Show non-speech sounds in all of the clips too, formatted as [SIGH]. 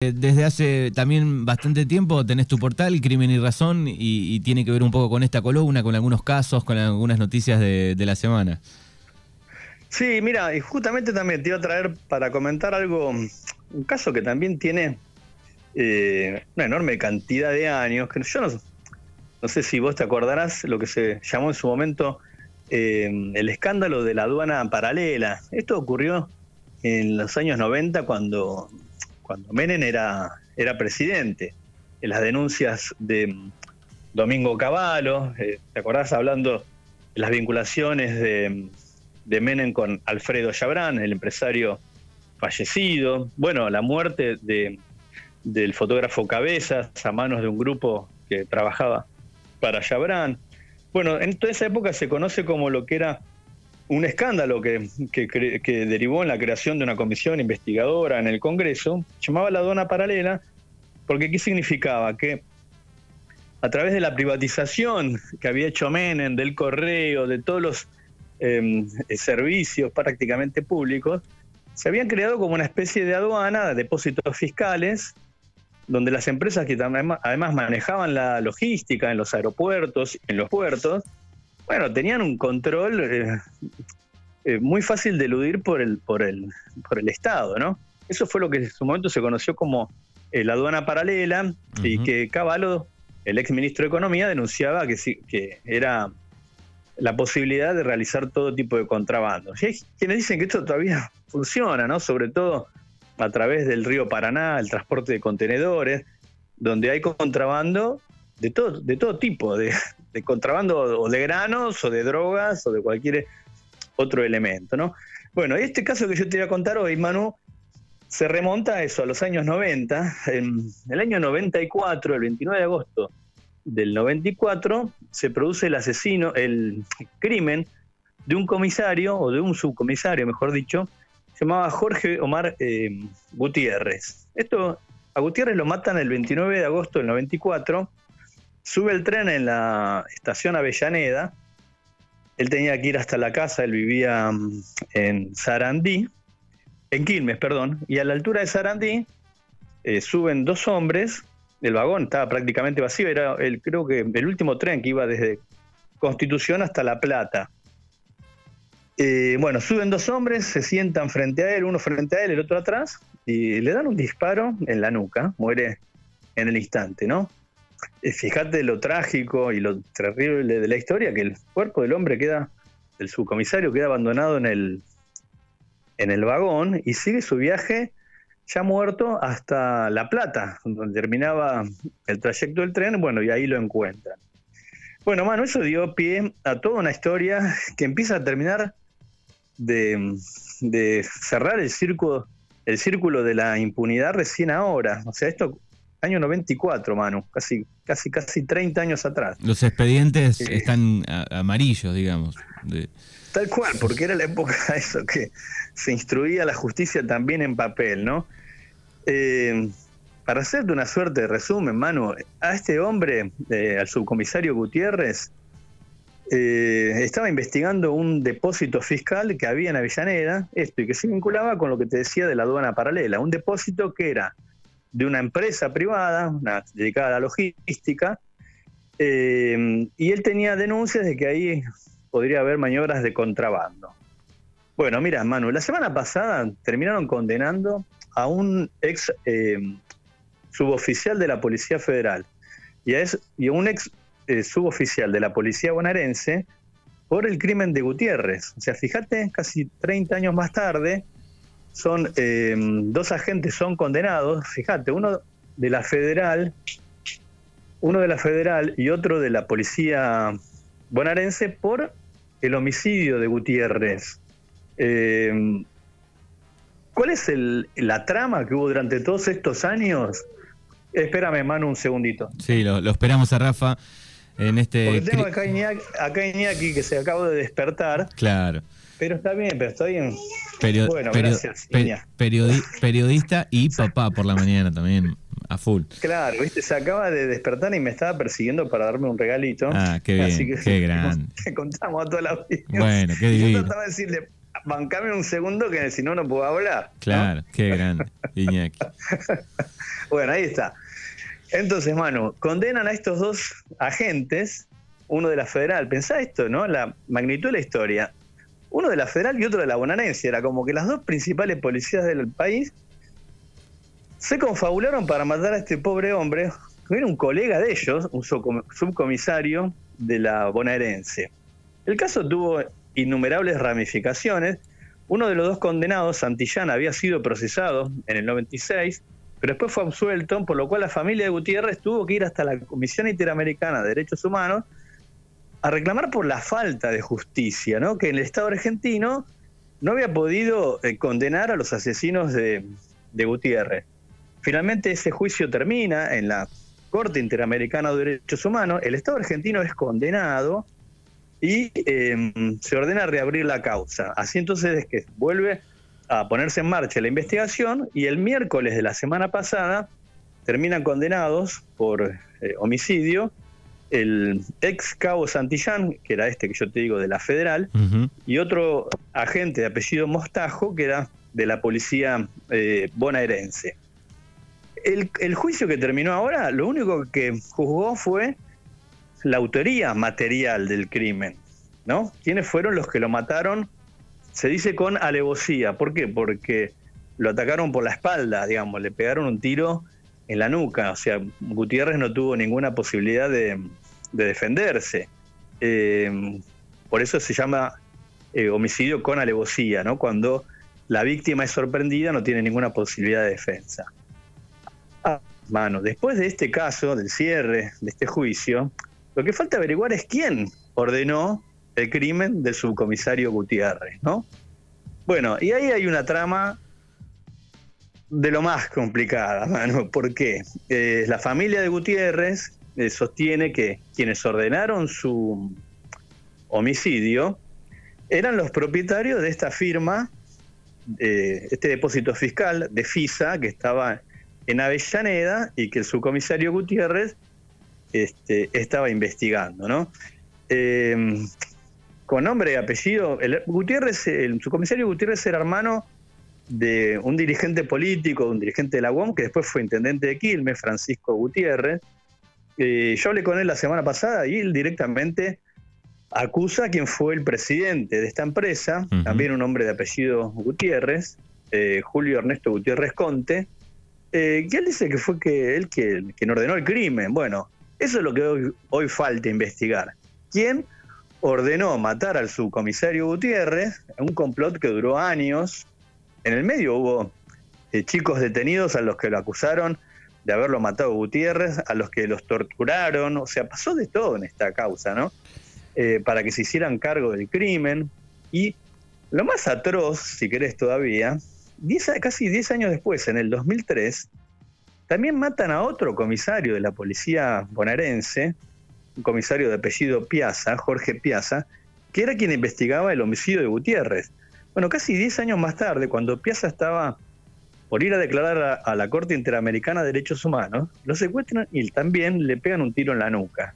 desde hace también bastante tiempo tenés tu portal, Crimen y Razón, y, tiene que ver un poco con esta columna, con algunos casos, con algunas noticias de, la semana. Sí, mira, y justamente también te iba a traer para comentar algo, un caso que también tiene eh, una enorme cantidad de años, que yo no, sé si vos te acordarás lo que se llamó en su momento eh, el escándalo de la aduana paralela. Esto ocurrió en los años 90 cuando cuando Menem era, era presidente. En las denuncias de Domingo Cavallo, eh, ¿te acordás hablando de las vinculaciones de, de Menem con Alfredo Chabrán, el empresario fallecido? Bueno, la muerte de, del fotógrafo Cabezas a manos de un grupo que trabajaba para Chabrán. Bueno, en toda esa época se conoce como lo que era un escándalo que, que, derivó en la creación de una comisión investigadora en el Congreso, llamaba la aduana paralela, porque ¿qué significaba? Que a través de la privatización que había hecho Menem, del correo, de todos los em, servicios prácticamente públicos, se habían creado como una especie de aduana, de depósitos fiscales, donde las empresas que además manejaban la logística en los aeropuertos, en los puertos, bueno, tenían un control eh, eh, muy fácil de eludir por el, por, el, por el Estado, ¿no? Eso fue lo que en su momento se conoció como eh, la aduana paralela y que Cavallo, el ex ministro de Economía, denunciaba que, que era la posibilidad de realizar todo tipo de contrabando. Y hay quienes dicen que esto todavía funciona, ¿no? Sobre todo a través del río Paraná, el transporte de contenedores, donde hay contrabando de todo, de todo tipo, de, de contrabando o de granos o de drogas o de cualquier otro elemento, ¿no? Bueno, este caso que yo te voy a contar hoy, Manu, se remonta a eso, a los años 90. En el año 94, el 29 de agosto del 94, se produce el asesino, el crimen de un comisario, o de un subcomisario, mejor dicho, llamaba Jorge Omar eh, Gutiérrez. Esto, a Gutiérrez lo matan el 29 de agosto del 94 Sube el tren en la estación Avellaneda. Él tenía que ir hasta la casa, él vivía mm, en Sarandí, en Quilmes, perdón, y a la altura de Sarandí eh, suben dos hombres, el vagón estaba prácticamente vacío, era el, creo que el último tren que iba desde Constitución hasta La Plata. Eh, bueno, suben dos hombres, se sientan frente a él, uno frente a él, el otro atrás, y le dan un disparo en la nuca, muere en el instante, ¿no? Fíjate lo trágico y lo terrible de la historia, que el cuerpo del hombre queda, el subcomisario queda abandonado en el, en el vagón y sigue su viaje ya muerto hasta La Plata, donde terminaba el trayecto del tren, bueno, y ahí lo encuentran. Bueno, mano, eso dio pie a toda una historia que empieza a terminar de, de cerrar el círculo, el círculo de la impunidad recién ahora. O sea, esto año 94, Manu, casi, casi, casi 30 años atrás. Los expedientes están amarillos, digamos. Tal cual, porque era la época de eso, que se instruía la justicia también en papel, ¿no? Eh, para hacerte una suerte de resumen, Manu, a este hombre, eh, al subcomisario Gutiérrez, eh, estaba investigando un depósito fiscal que había en Avellaneda, esto, y que se vinculaba con lo que te decía de la aduana paralela, un depósito que era de una empresa privada, una, dedicada a la logística, eh, y él tenía denuncias de que ahí podría haber maniobras de contrabando. Bueno, mira, Manu, la semana pasada terminaron condenando a un ex eh, suboficial de la Policía Federal y a, y a un ex eh, suboficial de la Policía bonaerense por el crimen de Gutiérrez. O sea, fíjate, casi 30 años más tarde, son eh, dos agentes son condenados, fíjate, uno de la federal, uno de la federal y otro de la policía bonaerense por el homicidio de Gutiérrez. Eh, ¿Cuál es la trama que hubo durante todos estos años? Espérame, Manu, un segundito. Sí, lo, esperamos a Rafa en este... Porque tengo acá a Iñaki que se acaba de despertar. Claro. Pero está bien, pero está bien. Bueno, gracias. periodista y [LAUGHS] papá por la mañana también, a full. Claro, viste, se acaba de despertar y me estaba persiguiendo para darme un regalito. Ah, qué bien, qué [LAUGHS] grande. Te [LAUGHS] contamos a toda la vida. Bueno, qué divino. Yo trataba de decirle, bancame un segundo que si no, no puedo hablar. Claro, qué grande, Iñaki. bueno, ahí está. Entonces, Manu, condenan a estos dos agentes, uno de la federal. Pensá esto, ¿no? La magnitud de la historia. Uno de la federal y otro de la bonaerense. Era como que las dos principales policías del país se confabularon para matar a este pobre hombre, que era un colega de ellos, un subcomisario de la bonaerense. El caso tuvo innumerables ramificaciones. Uno de los dos condenados, Santillán, había sido procesado en el 96, pero después fue absuelto, por lo cual la familia de Gutiérrez tuvo que ir hasta la Comisión Interamericana de Derechos Humanos a reclamar por la falta de justicia, ¿no? que el Estado argentino no había podido eh, condenar a los asesinos de, Gutiérrez. Finalmente ese juicio termina en la Corte Interamericana de Derechos Humanos, el Estado argentino es condenado y em, se ordena reabrir la causa. Así entonces es que vuelve a ponerse en marcha la investigación y el miércoles de la semana pasada terminan condenados por eh, homicidio el ex cabo Santillán, que era este que yo te digo de la federal, y otro agente de apellido Mostajo, que era de la policía eh, bonaerense. El, el, juicio que terminó ahora, lo único que juzgó fue la autoría material del crimen, ¿no? ¿Quiénes fueron los que lo mataron? Se dice con alevosía. ¿Por qué? Porque lo atacaron por la espalda, digamos, le pegaron un tiro en la nuca. O sea, Gutiérrez no tuvo ninguna posibilidad de, defenderse. Eh, por eso se llama eh, homicidio con alevosía, ¿no? Cuando la víctima es sorprendida, no tiene ninguna posibilidad de defensa. Ah, mano, después de este caso, del cierre de este juicio, lo que falta averiguar es quién ordenó el crimen del subcomisario Gutiérrez, ¿no? Bueno, y ahí hay una trama de lo más complicada, [LAUGHS] mano. ¿Por qué? Eh, la familia de Gutiérrez eh, sostiene que quienes ordenaron su homicidio eran los propietarios de esta firma, este depósito fiscal de FISA, que estaba en Avellaneda y que el subcomisario Gutiérrez este, estaba investigando, ¿no? Em, con nombre y apellido, el, Gutiérrez, el subcomisario Gutiérrez era hermano de un dirigente político, un dirigente de la UOM, que después fue intendente de Quilmes, Francisco Gutiérrez. Eh, yo hablé con él la semana pasada y él directamente acusa a quien fue el presidente de esta empresa, también un hombre de apellido Gutiérrez, eh, Julio Ernesto Gutiérrez Conte, eh, que él dice que fue que él quien ordenó el crimen. Bueno, eso es lo que hoy, falta investigar. ¿Quién ordenó matar al subcomisario Gutiérrez? Un complot que duró años. En el medio hubo eh, chicos detenidos a los que lo acusaron de haberlo matado Gutiérrez, a los que los torturaron, o sea, pasó de todo en esta causa, ¿no? Eh, para que se hicieran cargo del crimen. Y lo más atroz, si querés todavía, casi 10 años después, en el 2003, también matan a otro comisario de la policía bonaerense, un comisario de apellido Piazza, Jorge Piazza, que era quien investigaba el homicidio de Gutiérrez. Bueno, casi 10 años más tarde, cuando Piazza estaba por ir a declarar a, la Corte Interamericana de Derechos Humanos, lo secuestran y también le pegan un tiro en la nuca.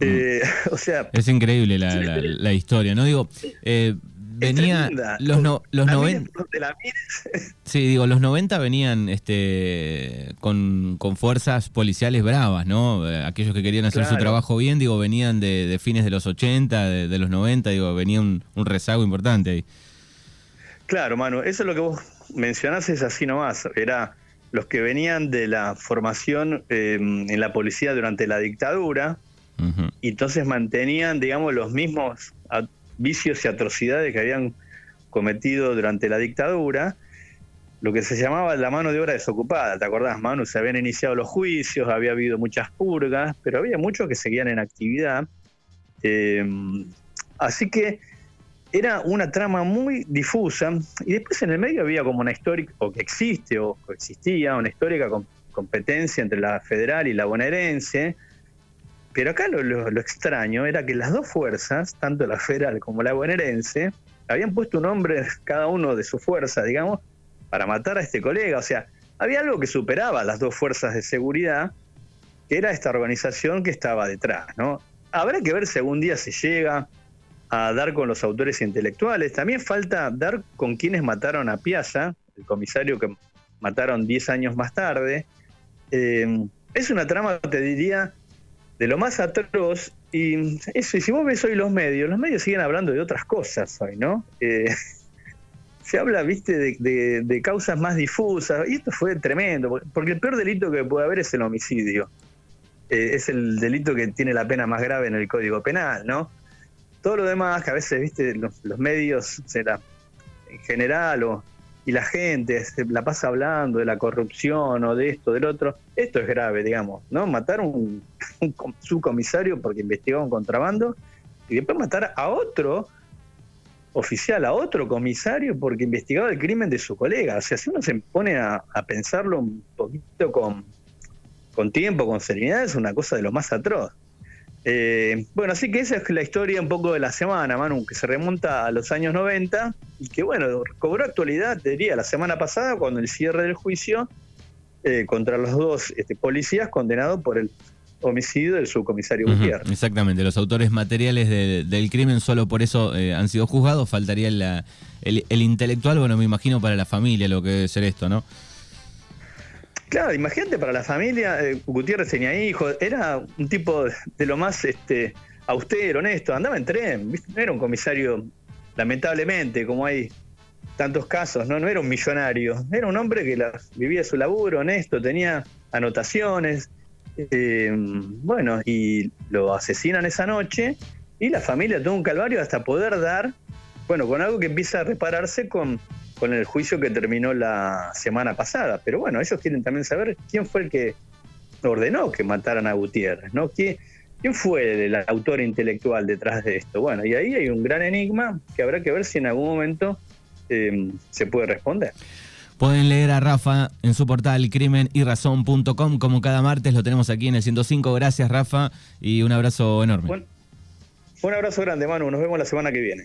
Eh, [LAUGHS] o sea, es increíble la, historia, ¿no? Digo, eh, venía los no, los 90 [LAUGHS] Sí, digo, los 90 venían este con, fuerzas policiales bravas, ¿no? Eh, aquellos que querían hacer su trabajo bien, digo, venían de, fines de los 80, de, los 90, digo, venía un, rezago importante ahí. Claro, mano, eso es lo que vos mencionás es así nomás, era los que venían de la formación em, en la policía durante la dictadura, y entonces mantenían, digamos, los mismos vicios y atrocidades que habían cometido durante la dictadura, lo que se llamaba la mano de obra desocupada. ¿Te acordás, Manu? Se habían iniciado los juicios, había habido muchas purgas, pero había muchos que seguían en actividad. Eh, así que era una trama muy difusa y después en el medio había como una histórica, o que existe o existía, una histórica competencia entre la federal y la bonaerense, pero acá lo, extraño era que las dos fuerzas, tanto la federal como la bonaerense, habían puesto un hombre cada uno de su fuerza, digamos, para matar a este colega. O sea, había algo que superaba a las dos fuerzas de seguridad, que era esta organización que estaba detrás, ¿no? Habrá que ver si algún día se llega a dar con los autores intelectuales. También falta dar con quienes mataron a Piazza, el comisario que mataron 10 años más tarde. Eh, es una trama, te diría, de lo más atroz. Y eso, y si vos ves hoy los medios, los medios siguen hablando de otras cosas hoy, ¿no? Eh, [LAUGHS] se habla, viste, de, causas más difusas, y esto fue tremendo, porque el peor delito que puede haber es el homicidio. Eh, es el delito que tiene la pena más grave en el Código Penal, ¿no? Todo lo demás, que a veces, viste, los, medios, será, en general, o, y la gente se la pasa hablando de la corrupción o de esto, del otro, esto es grave, digamos, ¿no? Matar un, [LAUGHS] un subcomisario porque investigaba un contrabando y después matar a otro oficial a otro comisario porque investigaba el crimen de su colega. O sea, si uno se pone a, pensarlo un poquito con, con, tiempo, con serenidad, es una cosa de lo más atroz. Eh, bueno, así que esa es la historia un poco de la semana, Manu, que se remonta a los años 90 y que, bueno, cobró actualidad, te diría, la semana pasada, cuando el cierre del juicio eh, contra los dos este, policías condenados por el homicidio del subcomisario Gutiérrez. Exactamente, los autores materiales del crimen solo por eso eh, han sido juzgados, faltaría el, intelectual, bueno, me imagino para la familia lo que debe ser esto, ¿no? Claro, imagínate para la familia, eh, Gutiérrez tenía hijos, era un tipo de lo más este, austero, honesto, andaba en tren, no era un comisario, lamentablemente, como hay tantos casos, ¿no? No era un millonario, era un hombre que vivía su laburo, honesto, tenía anotaciones, eh, bueno, y lo asesinan esa noche y la familia tuvo un calvario hasta poder dar, bueno, con algo que empieza a repararse con, con el juicio que terminó la semana pasada. Pero bueno, ellos quieren también saber quién fue el que ordenó que mataran a Gutiérrez, ¿no? ¿Quién, quién fue el, autor intelectual detrás de esto? Bueno, y ahí hay un gran enigma que habrá que ver si en algún momento eh, se puede responder. Pueden leer a Rafa en su portal crimenyrrazón.com, como cada martes lo tenemos aquí en el 105. Gracias, Rafa, y un abrazo enorme. un abrazo grande, Manu. Nos vemos la semana que viene.